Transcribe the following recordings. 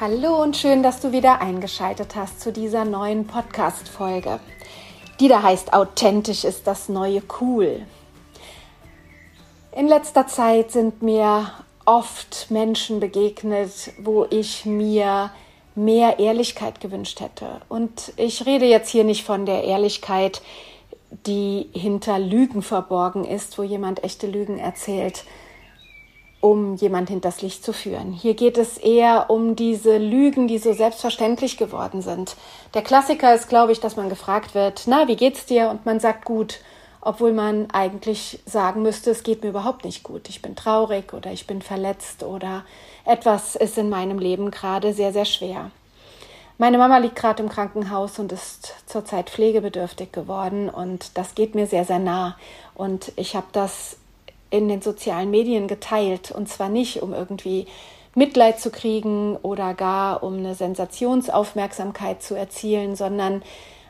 Hallo und schön, dass du wieder eingeschaltet hast zu dieser neuen Podcast-Folge. Die da heißt Authentisch ist das neue Cool. In letzter Zeit sind mir oft Menschen begegnet, wo ich mir mehr Ehrlichkeit gewünscht hätte. Und ich rede jetzt hier nicht von der Ehrlichkeit, die hinter Lügen verborgen ist, wo jemand echte Lügen erzählt, um jemand hinters Licht zu führen. Hier geht es eher um diese Lügen, die so selbstverständlich geworden sind. Der Klassiker ist, glaube ich, dass man gefragt wird, na, wie geht's dir? Und man sagt gut, obwohl man eigentlich sagen müsste, es geht mir überhaupt nicht gut. Ich bin traurig oder ich bin verletzt oder etwas ist in meinem Leben gerade sehr, sehr schwer. Meine Mama liegt gerade im Krankenhaus und ist zurzeit pflegebedürftig geworden und das geht mir sehr, sehr nah. Und ich habe das in den sozialen Medien geteilt und zwar nicht, um irgendwie Mitleid zu kriegen oder gar um eine Sensationsaufmerksamkeit zu erzielen, sondern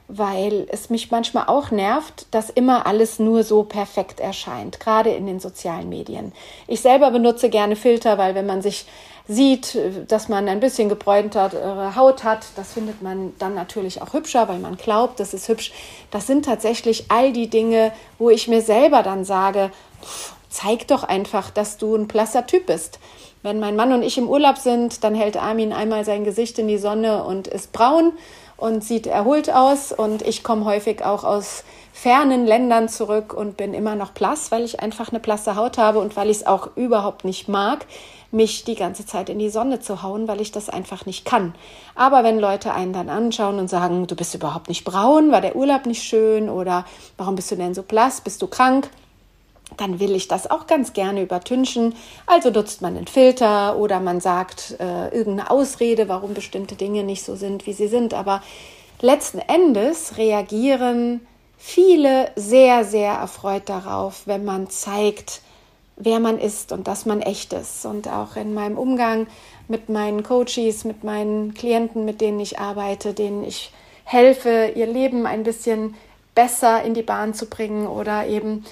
weil es mich manchmal auch nervt, dass immer alles nur so perfekt erscheint, gerade in den sozialen Medien. Ich selber benutze gerne Filter, weil wenn man sich sieht, dass man ein bisschen gebräuntere Haut hat, das findet man dann natürlich auch hübscher, weil man glaubt, das ist hübsch. Das sind tatsächlich all die Dinge, wo ich mir selber dann sage, zeig doch einfach, dass du ein blasser Typ bist. Wenn mein Mann und ich im Urlaub sind, dann hält Armin einmal sein Gesicht in die Sonne und ist braun und sieht erholt aus. Und ich komme häufig auch aus fernen Ländern zurück und bin immer noch blass, weil ich einfach eine blasse Haut habe und weil ich es auch überhaupt nicht mag, mich die ganze Zeit in die Sonne zu hauen, weil ich das einfach nicht kann. Aber wenn Leute einen dann anschauen und sagen, du bist überhaupt nicht braun, war der Urlaub nicht schön oder warum bist du denn so blass, bist du krank? Dann will ich das auch ganz gerne übertünchen. Also nutzt man einen Filter oder man sagt äh, irgendeine Ausrede, warum bestimmte Dinge nicht so sind, wie sie sind. Aber letzten Endes reagieren viele sehr, sehr erfreut darauf, wenn man zeigt, wer man ist und dass man echt ist. Und auch in meinem Umgang mit meinen Coaches, mit meinen Klienten, mit denen ich arbeite, denen ich helfe, ihr Leben ein bisschen besser in die Bahn zu bringen oder eben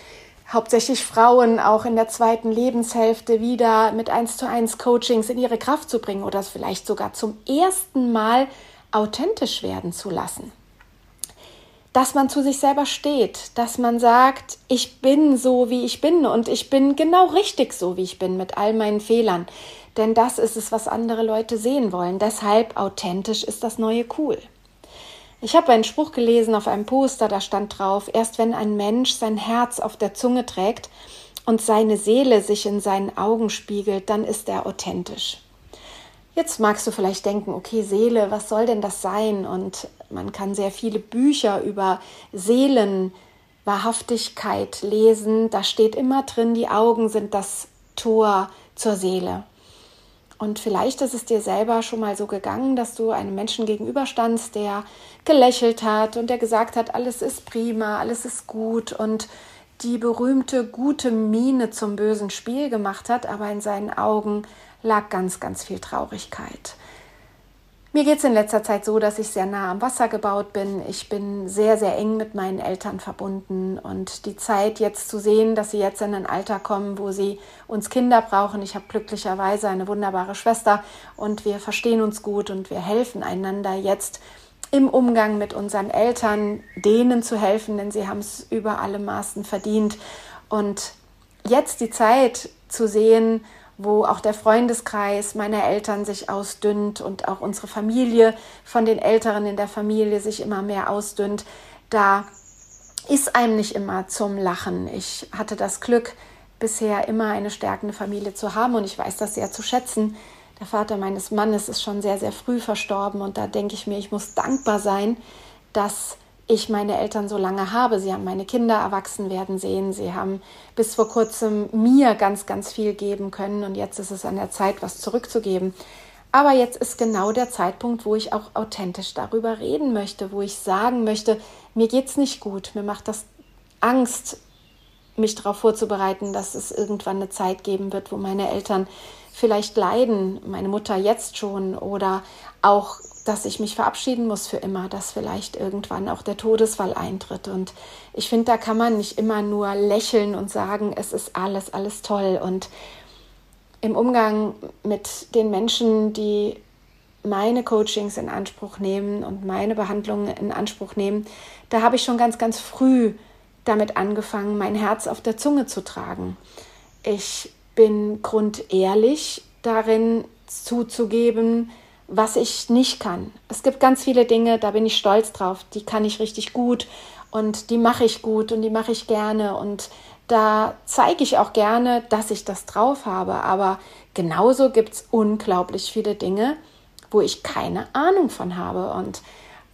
hauptsächlich Frauen auch in der zweiten Lebenshälfte wieder mit 1 zu 1 Coachings in ihre Kraft zu bringen oder vielleicht sogar zum ersten Mal authentisch werden zu lassen. Dass man zu sich selber steht, dass man sagt, ich bin so, wie ich bin und ich bin genau richtig so, wie ich bin mit all meinen Fehlern. Denn das ist es, was andere Leute sehen wollen. Deshalb authentisch ist das neue cool. Ich habe einen Spruch gelesen auf einem Poster, da stand drauf, erst wenn ein Mensch sein Herz auf der Zunge trägt und seine Seele sich in seinen Augen spiegelt, dann ist er authentisch. Jetzt magst du vielleicht denken, okay, Seele, was soll denn das sein? Und man kann sehr viele Bücher über Seelenwahrhaftigkeit lesen. Da steht immer drin, die Augen sind das Tor zur Seele. Und vielleicht ist es dir selber schon mal so gegangen, dass du einem Menschen gegenüberstandst, der gelächelt hat und der gesagt hat, alles ist prima, alles ist gut und die berühmte gute Miene zum bösen Spiel gemacht hat, aber in seinen Augen lag ganz, ganz viel Traurigkeit. Mir geht es in letzter Zeit so, dass ich sehr nah am Wasser gebaut bin. Ich bin sehr, sehr eng mit meinen Eltern verbunden und die Zeit jetzt zu sehen, dass sie jetzt in ein Alter kommen, wo sie uns Kinder brauchen. Ich habe glücklicherweise eine wunderbare Schwester und wir verstehen uns gut und wir helfen einander jetzt im Umgang mit unseren Eltern, denen zu helfen, denn sie haben es über alle Maßen verdient. Und jetzt die Zeit zu sehen, wo auch der Freundeskreis meiner Eltern sich ausdünnt und auch unsere Familie von den Älteren in der Familie sich immer mehr ausdünnt, da ist einem nicht immer zum Lachen. Ich hatte das Glück, bisher immer eine stärkende Familie zu haben und ich weiß das sehr zu schätzen. Der Vater meines Mannes ist schon sehr, sehr früh verstorben und da denke ich mir, ich muss dankbar sein, dass ich meine Eltern so lange habe. Sie haben meine Kinder erwachsen werden sehen. Sie haben bis vor kurzem mir ganz, ganz viel geben können. Und jetzt ist es an der Zeit, was zurückzugeben. Aber jetzt ist genau der Zeitpunkt, wo ich auch authentisch darüber reden möchte, wo ich sagen möchte, mir geht es nicht gut, mir macht das Angst, mich darauf vorzubereiten, dass es irgendwann eine Zeit geben wird, wo meine Eltern vielleicht leiden, meine Mutter jetzt schon oder auch, dass ich mich verabschieden muss für immer, dass vielleicht irgendwann auch der Todesfall eintritt. Und ich finde, da kann man nicht immer nur lächeln und sagen, es ist alles, alles toll. Und im Umgang mit den Menschen, die meine Coachings in Anspruch nehmen und meine Behandlungen in Anspruch nehmen, da habe ich schon ganz, ganz früh damit angefangen, mein Herz auf der Zunge zu tragen. Ich bin grundehrlich darin zuzugeben, was ich nicht kann. Es gibt ganz viele Dinge, da bin ich stolz drauf, die kann ich richtig gut und die mache ich gut und die mache ich gerne und da zeige ich auch gerne, dass ich das drauf habe. Aber genauso gibt es unglaublich viele Dinge, wo ich keine Ahnung von habe und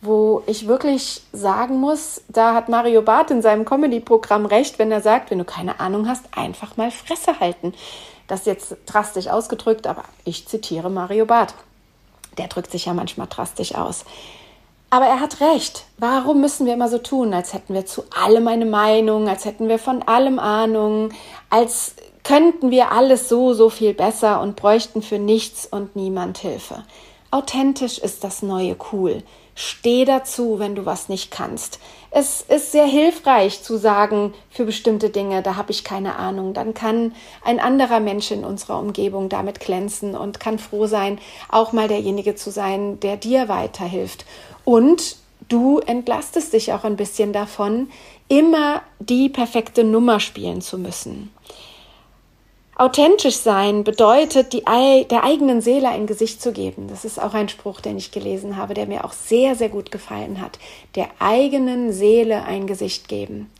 wo ich wirklich sagen muss, da hat Mario Barth in seinem Comedy-Programm recht, wenn er sagt, wenn du keine Ahnung hast, einfach mal Fresse halten. Das ist jetzt drastisch ausgedrückt, aber ich zitiere Mario Barth. Der drückt sich ja manchmal drastisch aus. Aber er hat recht. Warum müssen wir immer so tun, als hätten wir zu allem eine Meinung, als hätten wir von allem Ahnung, als könnten wir alles so, so viel besser und bräuchten für nichts und niemand Hilfe? Authentisch ist das neue cool. Steh dazu, wenn du was nicht kannst. Es ist sehr hilfreich zu sagen, für bestimmte Dinge, da habe ich keine Ahnung. Dann kann ein anderer Mensch in unserer Umgebung damit glänzen und kann froh sein, auch mal derjenige zu sein, der dir weiterhilft. Und du entlastest dich auch ein bisschen davon, immer die perfekte Nummer spielen zu müssen. Authentisch sein bedeutet, die, der eigenen Seele ein Gesicht zu geben. Das ist auch ein Spruch, den ich gelesen habe, der mir auch sehr, sehr gut gefallen hat. Der eigenen Seele ein Gesicht geben.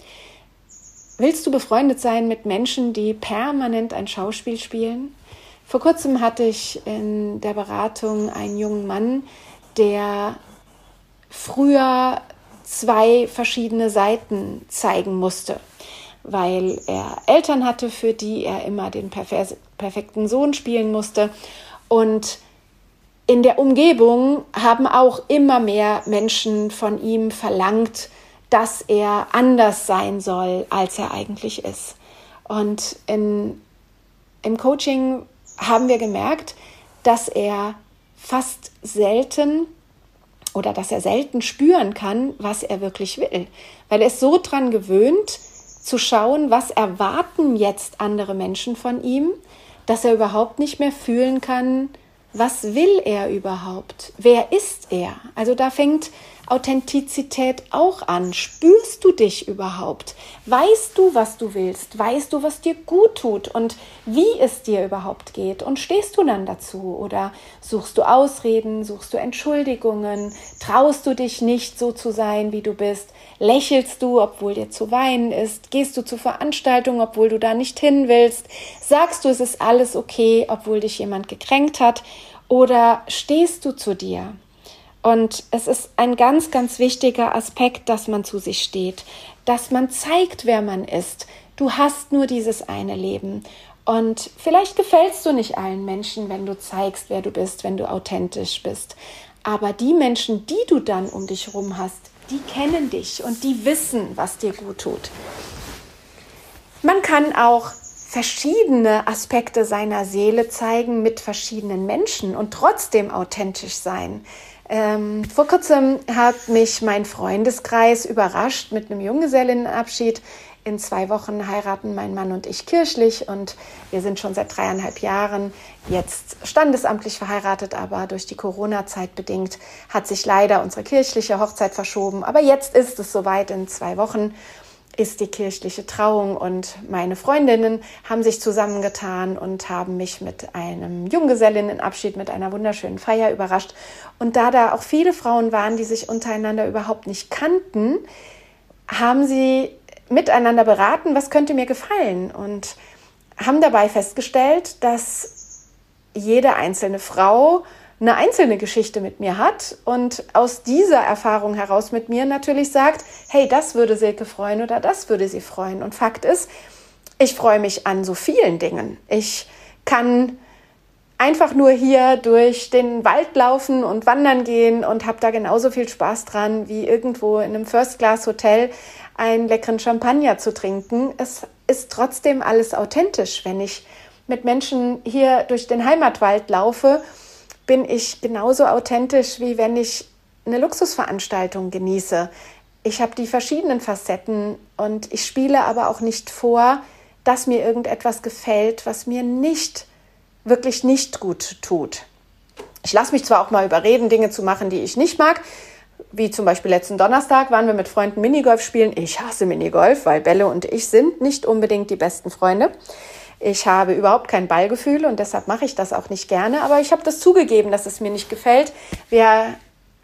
Willst du befreundet sein mit Menschen, die permanent ein Schauspiel spielen? Vor kurzem hatte ich in der Beratung einen jungen Mann, der früher zwei verschiedene Seiten zeigen musste weil er Eltern hatte, für die er immer den perfekten Sohn spielen musste. Und in der Umgebung haben auch immer mehr Menschen von ihm verlangt, dass er anders sein soll, als er eigentlich ist. Und in, im Coaching haben wir gemerkt, dass er fast selten oder dass er selten spüren kann, was er wirklich will, weil er ist so dran gewöhnt, zu schauen, was erwarten jetzt andere Menschen von ihm, dass er überhaupt nicht mehr fühlen kann, was will er überhaupt? Wer ist er? Also da fängt Authentizität auch an. Spürst du dich überhaupt? Weißt du, was du willst? Weißt du, was dir gut tut und wie es dir überhaupt geht? Und stehst du dann dazu? Oder suchst du Ausreden? Suchst du Entschuldigungen? Traust du dich nicht so zu sein, wie du bist? Lächelst du, obwohl dir zu weinen ist? Gehst du zu Veranstaltungen, obwohl du da nicht hin willst? Sagst du, es ist alles okay, obwohl dich jemand gekränkt hat? Oder stehst du zu dir? Und es ist ein ganz, ganz wichtiger Aspekt, dass man zu sich steht, dass man zeigt, wer man ist. Du hast nur dieses eine Leben. Und vielleicht gefällst du nicht allen Menschen, wenn du zeigst, wer du bist, wenn du authentisch bist. Aber die Menschen, die du dann um dich herum hast, die kennen dich und die wissen, was dir gut tut. Man kann auch verschiedene Aspekte seiner Seele zeigen mit verschiedenen Menschen und trotzdem authentisch sein. Ähm, vor kurzem hat mich mein Freundeskreis überrascht mit einem Junggesellinnenabschied. In zwei Wochen heiraten mein Mann und ich kirchlich und wir sind schon seit dreieinhalb Jahren jetzt standesamtlich verheiratet, aber durch die Corona-Zeit bedingt hat sich leider unsere kirchliche Hochzeit verschoben. Aber jetzt ist es soweit in zwei Wochen ist die kirchliche Trauung und meine Freundinnen haben sich zusammengetan und haben mich mit einem Junggesellinnenabschied, mit einer wunderschönen Feier überrascht. Und da da auch viele Frauen waren, die sich untereinander überhaupt nicht kannten, haben sie miteinander beraten, was könnte mir gefallen und haben dabei festgestellt, dass jede einzelne Frau eine einzelne Geschichte mit mir hat und aus dieser Erfahrung heraus mit mir natürlich sagt, hey, das würde Silke freuen oder das würde sie freuen. Und Fakt ist, ich freue mich an so vielen Dingen. Ich kann einfach nur hier durch den Wald laufen und wandern gehen und habe da genauso viel Spaß dran, wie irgendwo in einem First-Class-Hotel einen leckeren Champagner zu trinken. Es ist trotzdem alles authentisch. Wenn ich mit Menschen hier durch den Heimatwald laufe, bin ich genauso authentisch, wie wenn ich eine Luxusveranstaltung genieße. Ich habe die verschiedenen Facetten und ich spiele aber auch nicht vor, dass mir irgendetwas gefällt, was mir nicht wirklich nicht gut tut. Ich lasse mich zwar auch mal überreden, Dinge zu machen, die ich nicht mag, wie zum Beispiel letzten Donnerstag waren wir mit Freunden Minigolf spielen. Ich hasse Minigolf, weil Bälle und ich sind nicht unbedingt die besten Freunde. Ich habe überhaupt kein Ballgefühl und deshalb mache ich das auch nicht gerne. Aber ich habe das zugegeben, dass es mir nicht gefällt. Wir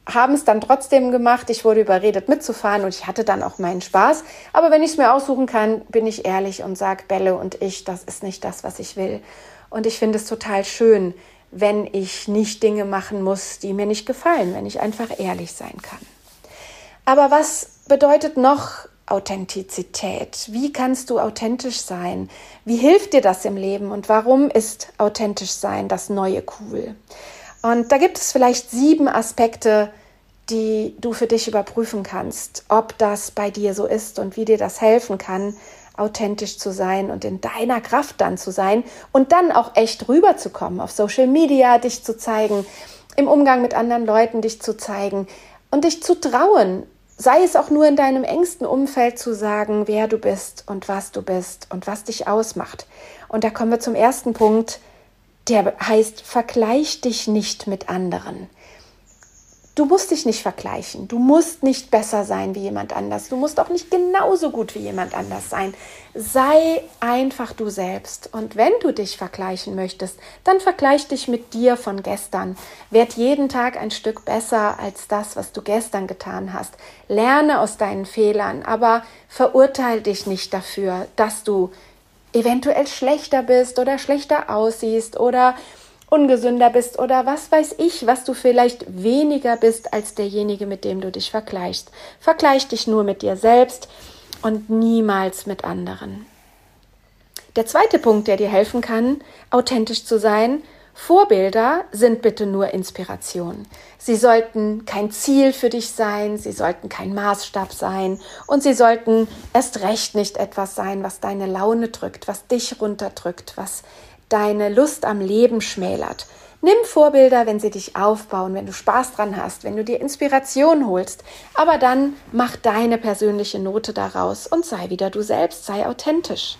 haben es dann trotzdem gemacht. Ich wurde überredet mitzufahren und ich hatte dann auch meinen Spaß. Aber wenn ich es mir aussuchen kann, bin ich ehrlich und sage, Bälle und ich, das ist nicht das, was ich will. Und ich finde es total schön, wenn ich nicht Dinge machen muss, die mir nicht gefallen, wenn ich einfach ehrlich sein kann. Aber was bedeutet noch Authentizität? Wie kannst du authentisch sein? Wie hilft dir das im Leben und warum ist authentisch sein das neue cool? Und da gibt es vielleicht sieben Aspekte, die du für dich überprüfen kannst, ob das bei dir so ist und wie dir das helfen kann, authentisch zu sein und in deiner Kraft dann zu sein und dann auch echt rüberzukommen, auf Social Media dich zu zeigen, im Umgang mit anderen Leuten dich zu zeigen und dich zu trauen, sei es auch nur in deinem engsten Umfeld zu sagen, wer du bist und was du bist und was dich ausmacht. Und da kommen wir zum ersten Punkt, der heißt, vergleich dich nicht mit anderen. Du musst dich nicht vergleichen. Du musst nicht besser sein wie jemand anders. Du musst auch nicht genauso gut wie jemand anders sein. Sei einfach du selbst. Und wenn du dich vergleichen möchtest, dann vergleich dich mit dir von gestern. Werd jeden Tag ein Stück besser als das, was du gestern getan hast. Lerne aus deinen Fehlern, aber verurteile dich nicht dafür, dass du eventuell schlechter bist oder schlechter aussiehst oder ungesünder bist oder was weiß ich, was du vielleicht weniger bist als derjenige, mit dem du dich vergleichst. Vergleich dich nur mit dir selbst und niemals mit anderen. Der zweite Punkt, der dir helfen kann, authentisch zu sein, Vorbilder sind bitte nur Inspiration. Sie sollten kein Ziel für dich sein, sie sollten kein Maßstab sein und sie sollten erst recht nicht etwas sein, was deine Laune drückt, was dich runterdrückt, was deine Lust am Leben schmälert. Nimm Vorbilder, wenn sie dich aufbauen, wenn du Spaß dran hast, wenn du dir Inspiration holst. Aber dann mach deine persönliche Note daraus und sei wieder du selbst, sei authentisch.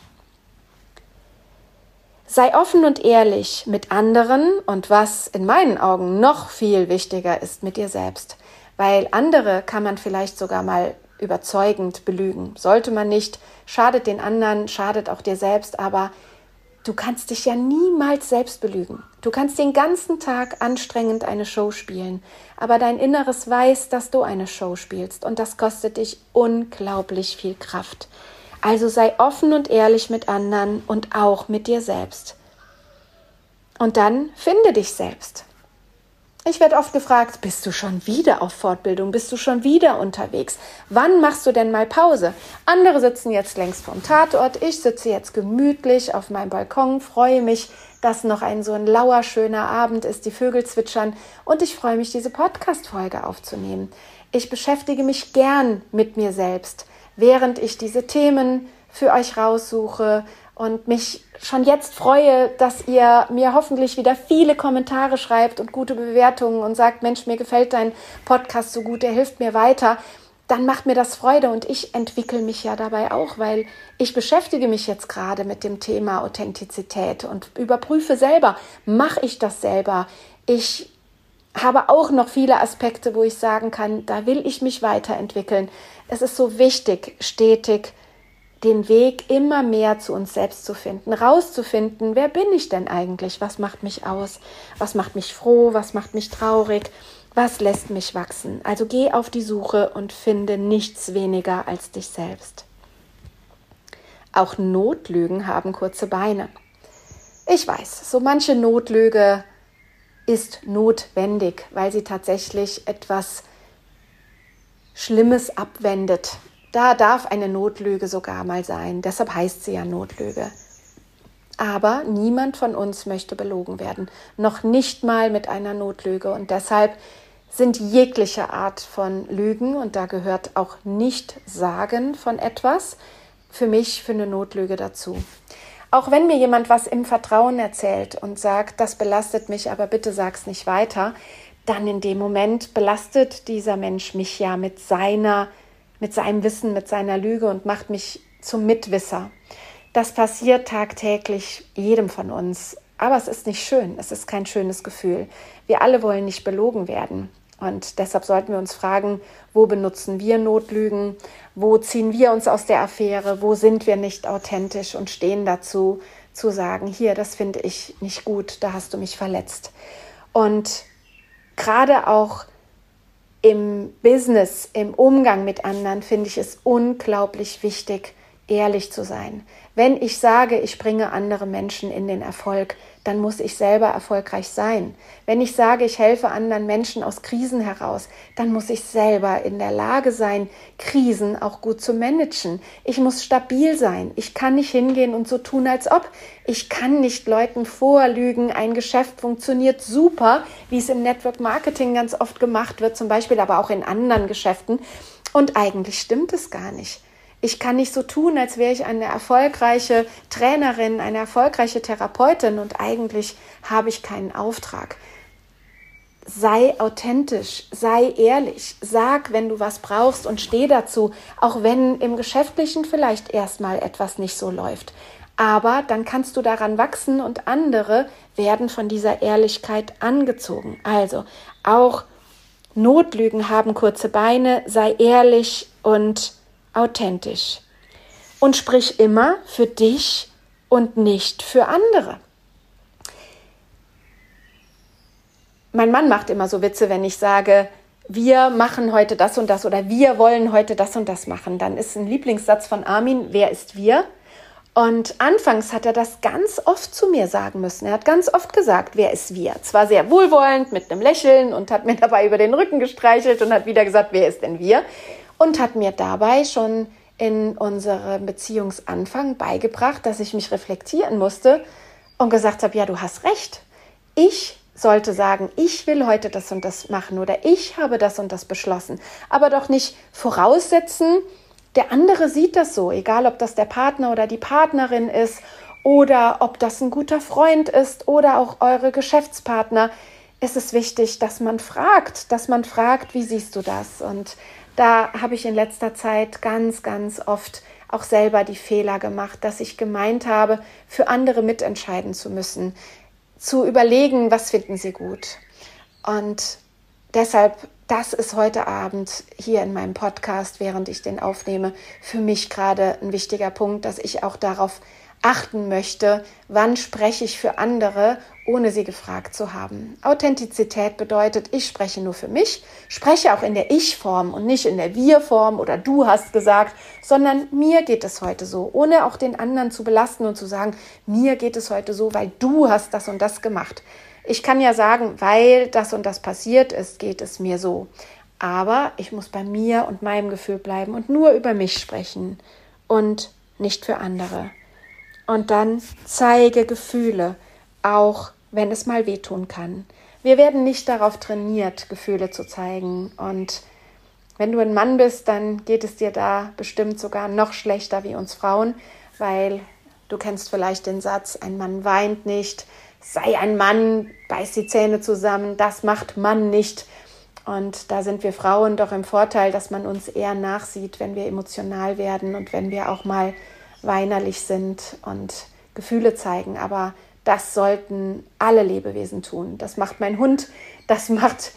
Sei offen und ehrlich mit anderen und was in meinen Augen noch viel wichtiger ist mit dir selbst. Weil andere kann man vielleicht sogar mal überzeugend belügen. Sollte man nicht, schadet den anderen, schadet auch dir selbst, aber Du kannst dich ja niemals selbst belügen. Du kannst den ganzen Tag anstrengend eine Show spielen, aber dein Inneres weiß, dass du eine Show spielst und das kostet dich unglaublich viel Kraft. Also sei offen und ehrlich mit anderen und auch mit dir selbst. Und dann finde dich selbst. Ich werde oft gefragt, bist du schon wieder auf Fortbildung? Bist du schon wieder unterwegs? Wann machst du denn mal Pause? Andere sitzen jetzt längst vom Tatort. Ich sitze jetzt gemütlich auf meinem Balkon, freue mich, dass noch ein so ein lauer, schöner Abend ist, die Vögel zwitschern und ich freue mich, diese Podcast-Folge aufzunehmen. Ich beschäftige mich gern mit mir selbst, während ich diese Themen für euch raussuche und mich schon jetzt freue, dass ihr mir hoffentlich wieder viele Kommentare schreibt und gute Bewertungen und sagt, Mensch, mir gefällt dein Podcast so gut, der hilft mir weiter, dann macht mir das Freude und ich entwickle mich ja dabei auch, weil ich beschäftige mich jetzt gerade mit dem Thema Authentizität und überprüfe selber, mache ich das selber? Ich habe auch noch viele Aspekte, wo ich sagen kann, da will ich mich weiterentwickeln. Es ist so wichtig, stetig den Weg immer mehr zu uns selbst zu finden, rauszufinden, wer bin ich denn eigentlich, was macht mich aus, was macht mich froh, was macht mich traurig, was lässt mich wachsen. Also geh auf die Suche und finde nichts weniger als dich selbst. Auch Notlügen haben kurze Beine. Ich weiß, so manche Notlüge ist notwendig, weil sie tatsächlich etwas Schlimmes abwendet. Da darf eine Notlüge sogar mal sein. Deshalb heißt sie ja Notlüge. Aber niemand von uns möchte belogen werden. Noch nicht mal mit einer Notlüge. Und deshalb sind jegliche Art von Lügen, und da gehört auch nicht Sagen von etwas, für mich für eine Notlüge dazu. Auch wenn mir jemand was im Vertrauen erzählt und sagt, das belastet mich, aber bitte sag's nicht weiter, dann in dem Moment belastet dieser Mensch mich ja mit seiner, mit seinem Wissen, mit seiner Lüge und macht mich zum Mitwisser. Das passiert tagtäglich jedem von uns. Aber es ist nicht schön. Es ist kein schönes Gefühl. Wir alle wollen nicht belogen werden. Und deshalb sollten wir uns fragen, wo benutzen wir Notlügen? Wo ziehen wir uns aus der Affäre? Wo sind wir nicht authentisch und stehen dazu, zu sagen, hier, das finde ich nicht gut, da hast du mich verletzt. Und gerade auch im Business, im Umgang mit anderen, finde ich es unglaublich wichtig, ehrlich zu sein. Wenn ich sage, ich bringe andere Menschen in den Erfolg, dann muss ich selber erfolgreich sein. Wenn ich sage, ich helfe anderen Menschen aus Krisen heraus, dann muss ich selber in der Lage sein, Krisen auch gut zu managen. Ich muss stabil sein. Ich kann nicht hingehen und so tun, als ob. Ich kann nicht Leuten vorlügen, ein Geschäft funktioniert super, wie es im Network Marketing ganz oft gemacht wird, zum Beispiel aber auch in anderen Geschäften. Und eigentlich stimmt es gar nicht. Ich kann nicht so tun, als wäre ich eine erfolgreiche Trainerin, eine erfolgreiche Therapeutin und eigentlich habe ich keinen Auftrag. Sei authentisch, sei ehrlich, sag, wenn du was brauchst und steh dazu, auch wenn im Geschäftlichen vielleicht erstmal etwas nicht so läuft. Aber dann kannst du daran wachsen und andere werden von dieser Ehrlichkeit angezogen. Also auch Notlügen haben kurze Beine, sei ehrlich und authentisch und sprich immer für dich und nicht für andere. Mein Mann macht immer so Witze, wenn ich sage, wir machen heute das und das oder wir wollen heute das und das machen. Dann ist ein Lieblingssatz von Armin, wer ist wir? Und anfangs hat er das ganz oft zu mir sagen müssen. Er hat ganz oft gesagt, wer ist wir? Zwar sehr wohlwollend mit einem Lächeln und hat mir dabei über den Rücken gestreichelt und hat wieder gesagt, wer ist denn wir? Und hat mir dabei schon in unserem Beziehungsanfang beigebracht, dass ich mich reflektieren musste und gesagt habe, ja, du hast recht. Ich sollte sagen, ich will heute das und das machen oder ich habe das und das beschlossen, aber doch nicht voraussetzen, der andere sieht das so, egal ob das der Partner oder die Partnerin ist oder ob das ein guter Freund ist oder auch eure Geschäftspartner. Es ist wichtig, dass man fragt, dass man fragt, wie siehst du das? Und da habe ich in letzter Zeit ganz, ganz oft auch selber die Fehler gemacht, dass ich gemeint habe, für andere mitentscheiden zu müssen, zu überlegen, was finden sie gut. Und deshalb, das ist heute Abend hier in meinem Podcast, während ich den aufnehme, für mich gerade ein wichtiger Punkt, dass ich auch darauf achten möchte, wann spreche ich für andere, ohne sie gefragt zu haben. Authentizität bedeutet, ich spreche nur für mich, spreche auch in der Ich-Form und nicht in der Wir-Form oder du hast gesagt, sondern mir geht es heute so, ohne auch den anderen zu belasten und zu sagen, mir geht es heute so, weil du hast das und das gemacht. Ich kann ja sagen, weil das und das passiert ist, geht es mir so. Aber ich muss bei mir und meinem Gefühl bleiben und nur über mich sprechen und nicht für andere. Und dann zeige Gefühle, auch wenn es mal wehtun kann. Wir werden nicht darauf trainiert, Gefühle zu zeigen. Und wenn du ein Mann bist, dann geht es dir da bestimmt sogar noch schlechter wie uns Frauen, weil du kennst vielleicht den Satz, ein Mann weint nicht, sei ein Mann, beiß die Zähne zusammen, das macht Mann nicht. Und da sind wir Frauen doch im Vorteil, dass man uns eher nachsieht, wenn wir emotional werden und wenn wir auch mal weinerlich sind und Gefühle zeigen. Aber das sollten alle Lebewesen tun. Das macht mein Hund, das macht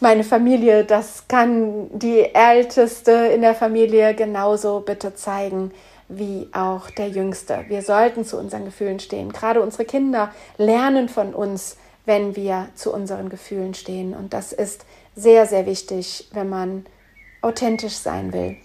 meine Familie, das kann die Älteste in der Familie genauso bitte zeigen wie auch der Jüngste. Wir sollten zu unseren Gefühlen stehen. Gerade unsere Kinder lernen von uns, wenn wir zu unseren Gefühlen stehen. Und das ist sehr, sehr wichtig, wenn man authentisch sein will.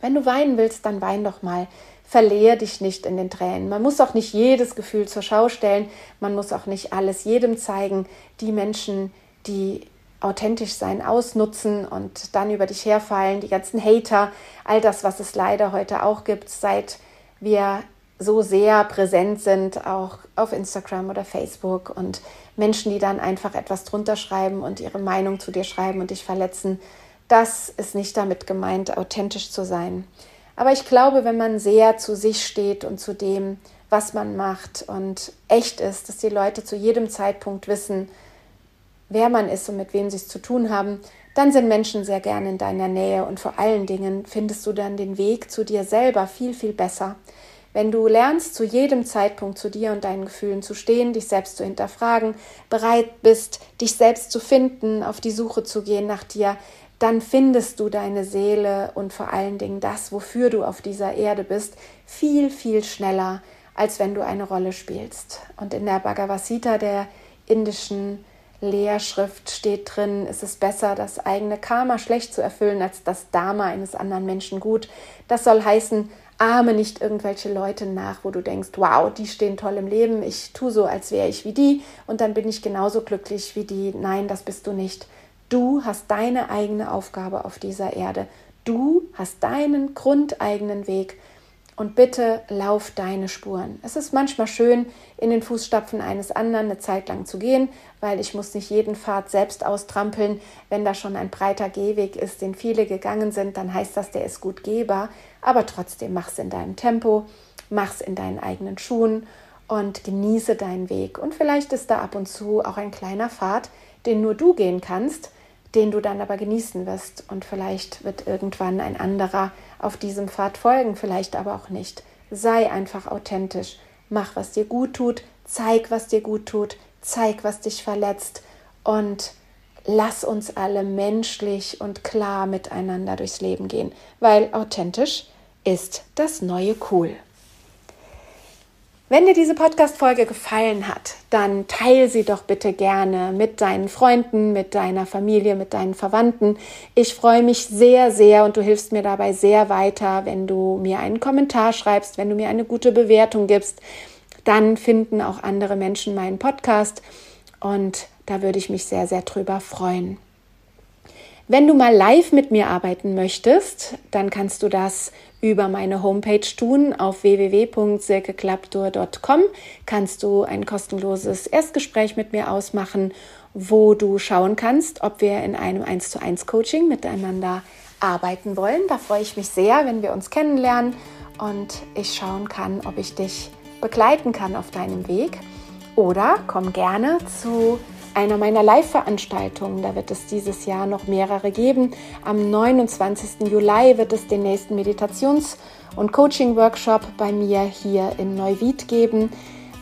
Wenn du weinen willst, dann wein doch mal. Verliere dich nicht in den Tränen. Man muss auch nicht jedes Gefühl zur Schau stellen, man muss auch nicht alles jedem zeigen. Die Menschen, die authentisch sein ausnutzen und dann über dich herfallen, die ganzen Hater, all das, was es leider heute auch gibt, seit wir so sehr präsent sind, auch auf Instagram oder Facebook und Menschen, die dann einfach etwas drunter schreiben und ihre Meinung zu dir schreiben und dich verletzen, das ist nicht damit gemeint, authentisch zu sein. Aber ich glaube, wenn man sehr zu sich steht und zu dem, was man macht und echt ist, dass die Leute zu jedem Zeitpunkt wissen, wer man ist und mit wem sie es zu tun haben, dann sind Menschen sehr gerne in deiner Nähe und vor allen Dingen findest du dann den Weg zu dir selber viel, viel besser. Wenn du lernst, zu jedem Zeitpunkt zu dir und deinen Gefühlen zu stehen, dich selbst zu hinterfragen, bereit bist, dich selbst zu finden, auf die Suche zu gehen nach dir, dann findest du deine Seele und vor allen Dingen das, wofür du auf dieser Erde bist, viel, viel schneller, als wenn du eine Rolle spielst. Und in der Bhagavad der indischen Lehrschrift, steht drin, ist es besser, das eigene Karma schlecht zu erfüllen, als das Dharma eines anderen Menschen gut. Das soll heißen, ahme nicht irgendwelche Leute nach, wo du denkst, wow, die stehen toll im Leben, ich tue so, als wäre ich wie die und dann bin ich genauso glücklich wie die. Nein, das bist du nicht. Du hast deine eigene Aufgabe auf dieser Erde. Du hast deinen grundeigenen Weg und bitte lauf deine Spuren. Es ist manchmal schön, in den Fußstapfen eines anderen eine Zeit lang zu gehen, weil ich muss nicht jeden Pfad selbst austrampeln. Wenn da schon ein breiter Gehweg ist, den viele gegangen sind, dann heißt das, der ist gut gehbar. Aber trotzdem mach's in deinem Tempo, mach's in deinen eigenen Schuhen und genieße deinen Weg. Und vielleicht ist da ab und zu auch ein kleiner Pfad, den nur du gehen kannst, den du dann aber genießen wirst. Und vielleicht wird irgendwann ein anderer auf diesem Pfad folgen, vielleicht aber auch nicht. Sei einfach authentisch. Mach, was dir gut tut. Zeig, was dir gut tut. Zeig, was dich verletzt. Und lass uns alle menschlich und klar miteinander durchs Leben gehen, weil authentisch ist das neue Cool. Wenn dir diese Podcast-Folge gefallen hat, dann teile sie doch bitte gerne mit deinen Freunden, mit deiner Familie, mit deinen Verwandten. Ich freue mich sehr, sehr und du hilfst mir dabei sehr weiter, wenn du mir einen Kommentar schreibst, wenn du mir eine gute Bewertung gibst. Dann finden auch andere Menschen meinen Podcast und da würde ich mich sehr, sehr drüber freuen. Wenn du mal live mit mir arbeiten möchtest, dann kannst du das über meine Homepage tun. Auf www.silkeklapdur.com kannst du ein kostenloses Erstgespräch mit mir ausmachen, wo du schauen kannst, ob wir in einem 1 zu 1 Coaching miteinander arbeiten wollen. Da freue ich mich sehr, wenn wir uns kennenlernen und ich schauen kann, ob ich dich begleiten kann auf deinem Weg. Oder komm gerne zu einer meiner Live-Veranstaltungen. Da wird es dieses Jahr noch mehrere geben. Am 29. Juli wird es den nächsten Meditations- und Coaching-Workshop bei mir hier in Neuwied geben.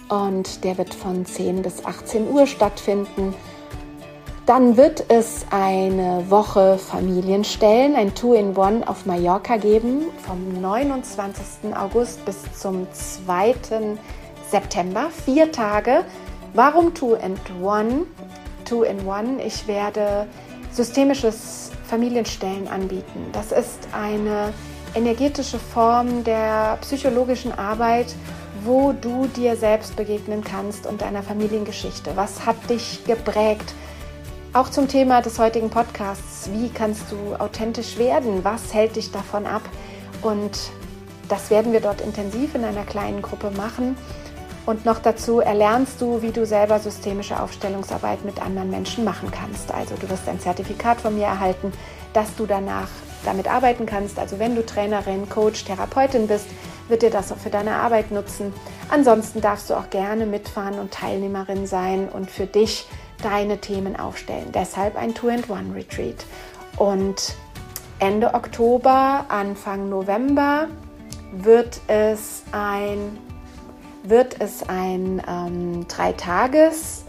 Und der wird von 10 bis 18 Uhr stattfinden. Dann wird es eine Woche Familienstellen, ein Two-in-One auf Mallorca geben, vom 29. August bis zum 2. September. Vier Tage Warum Two and One? Two in One. Ich werde systemisches Familienstellen anbieten. Das ist eine energetische Form der psychologischen Arbeit, wo du dir selbst begegnen kannst und deiner Familiengeschichte. Was hat dich geprägt? Auch zum Thema des heutigen Podcasts. Wie kannst du authentisch werden? Was hält dich davon ab? Und das werden wir dort intensiv in einer kleinen Gruppe machen. Und noch dazu erlernst du, wie du selber systemische Aufstellungsarbeit mit anderen Menschen machen kannst. Also du wirst ein Zertifikat von mir erhalten, dass du danach damit arbeiten kannst. Also wenn du Trainerin, Coach, Therapeutin bist, wird dir das auch für deine Arbeit nutzen. Ansonsten darfst du auch gerne mitfahren und Teilnehmerin sein und für dich deine Themen aufstellen. Deshalb ein Two-and-One-Retreat. Und Ende Oktober, Anfang November wird es ein wird es ein ähm, Drei-Tages-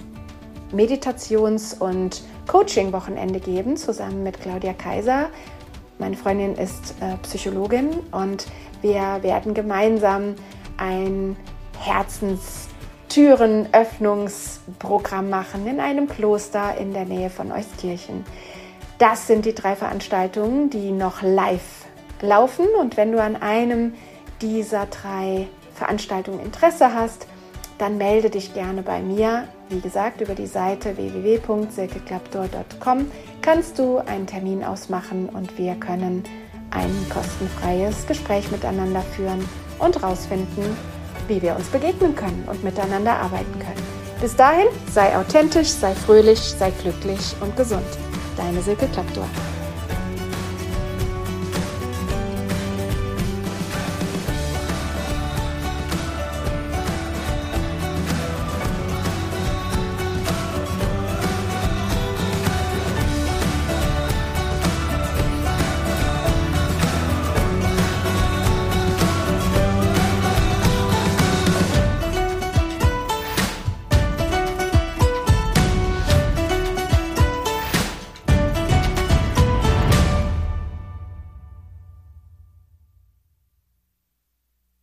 Meditations- und Coaching-Wochenende geben, zusammen mit Claudia Kaiser. Meine Freundin ist äh, Psychologin und wir werden gemeinsam ein Herzenstürenöffnungsprogramm machen in einem Kloster in der Nähe von Euskirchen. Das sind die drei Veranstaltungen, die noch live laufen und wenn du an einem dieser drei Veranstaltungen Interesse hast, dann melde dich gerne bei mir. Wie gesagt, über die Seite www.silkeklapdor.com kannst du einen Termin ausmachen und wir können ein kostenfreies Gespräch miteinander führen und herausfinden, wie wir uns begegnen können und miteinander arbeiten können. Bis dahin, sei authentisch, sei fröhlich, sei glücklich und gesund. Deine Silke Klapdor.